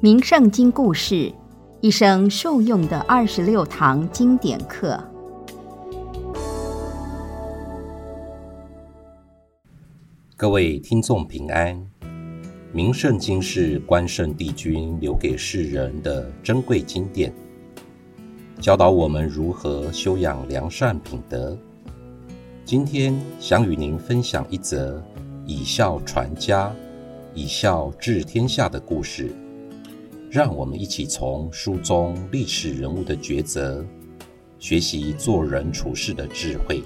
名圣经故事，一生受用的二十六堂经典课。各位听众平安。名圣经是关圣帝君留给世人的珍贵经典，教导我们如何修养良善品德。今天想与您分享一则以孝传家、以孝治天下的故事。让我们一起从书中历史人物的抉择，学习做人处事的智慧。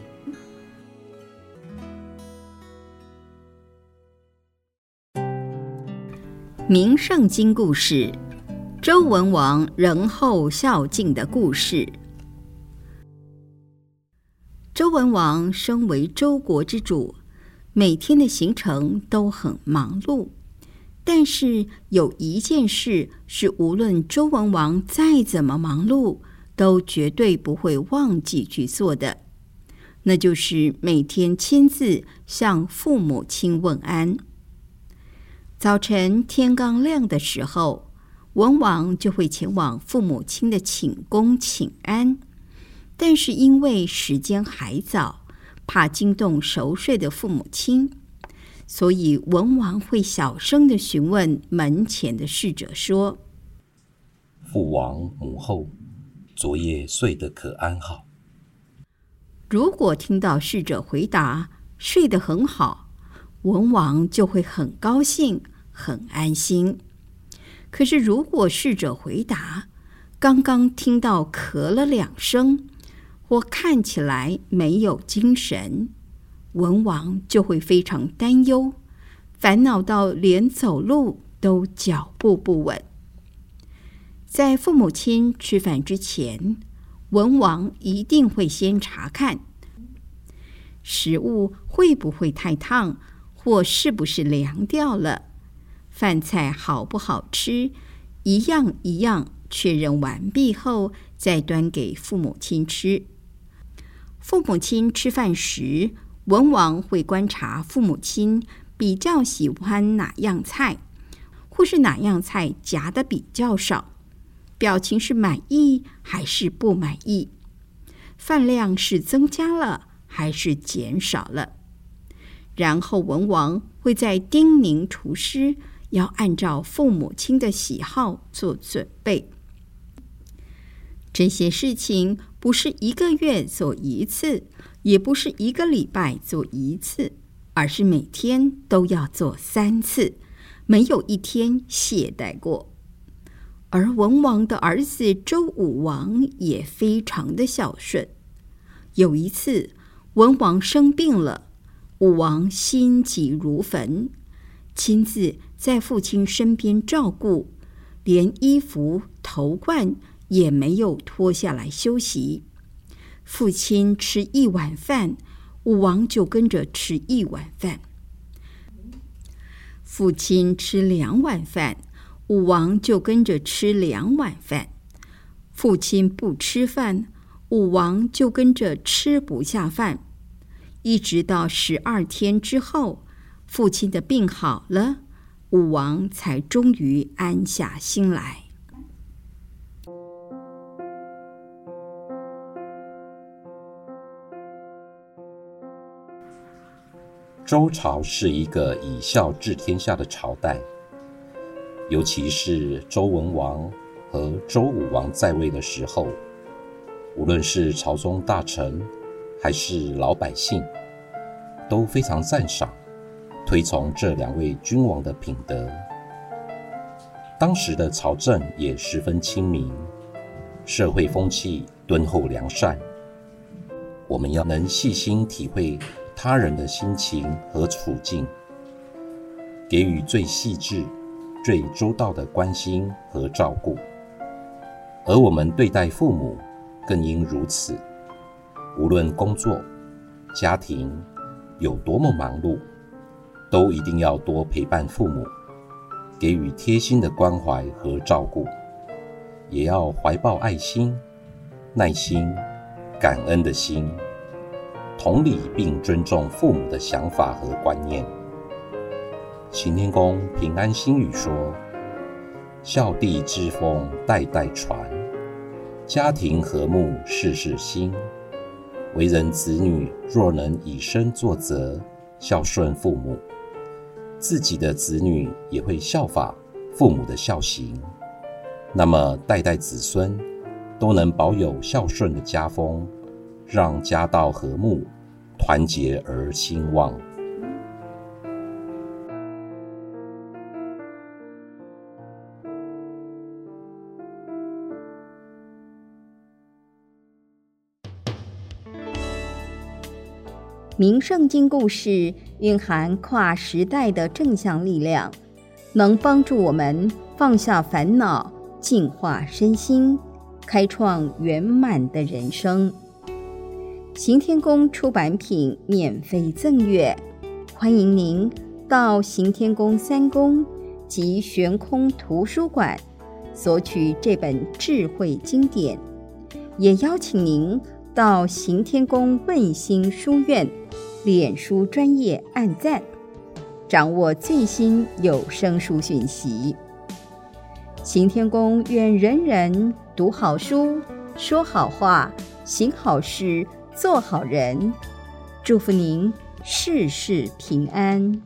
名圣经故事：周文王仁厚孝敬的故事。周文王身为周国之主，每天的行程都很忙碌。但是有一件事是，无论周文王再怎么忙碌，都绝对不会忘记去做的，那就是每天亲自向父母亲问安。早晨天刚亮的时候，文王就会前往父母亲的寝宫请安，但是因为时间还早，怕惊动熟睡的父母亲。所以文王会小声的询问门前的侍者说：“父王母后，昨夜睡得可安好？”如果听到侍者回答“睡得很好”，文王就会很高兴、很安心。可是如果侍者回答“刚刚听到咳了两声”，或看起来没有精神，文王就会非常担忧，烦恼到连走路都脚步不稳。在父母亲吃饭之前，文王一定会先查看食物会不会太烫，或是不是凉掉了，饭菜好不好吃，一样一样确认完毕后，再端给父母亲吃。父母亲吃饭时，文王会观察父母亲比较喜欢哪样菜，或是哪样菜夹的比较少，表情是满意还是不满意，饭量是增加了还是减少了。然后文王会在叮咛厨师要按照父母亲的喜好做准备。这些事情不是一个月做一次。也不是一个礼拜做一次，而是每天都要做三次，没有一天懈怠过。而文王的儿子周武王也非常的孝顺。有一次，文王生病了，武王心急如焚，亲自在父亲身边照顾，连衣服、头冠也没有脱下来休息。父亲吃一碗饭，武王就跟着吃一碗饭；父亲吃两碗饭，武王就跟着吃两碗饭；父亲不吃饭，武王就跟着吃不下饭。一直到十二天之后，父亲的病好了，武王才终于安下心来。周朝是一个以孝治天下的朝代，尤其是周文王和周武王在位的时候，无论是朝中大臣还是老百姓，都非常赞赏、推崇这两位君王的品德。当时的朝政也十分亲民，社会风气敦厚良善。我们要能细心体会。他人的心情和处境，给予最细致、最周到的关心和照顾。而我们对待父母，更应如此。无论工作、家庭有多么忙碌，都一定要多陪伴父母，给予贴心的关怀和照顾，也要怀抱爱心、耐心、感恩的心。同理，并尊重父母的想法和观念。行天公平安心语说：“孝弟之风代代传，家庭和睦事事兴。为人子女若能以身作则，孝顺父母，自己的子女也会效法父母的孝行，那么代代子孙都能保有孝顺的家风，让家道和睦，团结而兴旺。名圣经故事蕴含跨时代的正向力量，能帮助我们放下烦恼，净化身心，开创圆满的人生。行天宫出版品免费赠阅，欢迎您到行天宫三宫及悬空图书馆索取这本智慧经典，也邀请您到行天宫问心书院。脸书专业按赞，掌握最新有声书讯息。行天宫愿人人读好书，说好话，行好事，做好人。祝福您事事平安。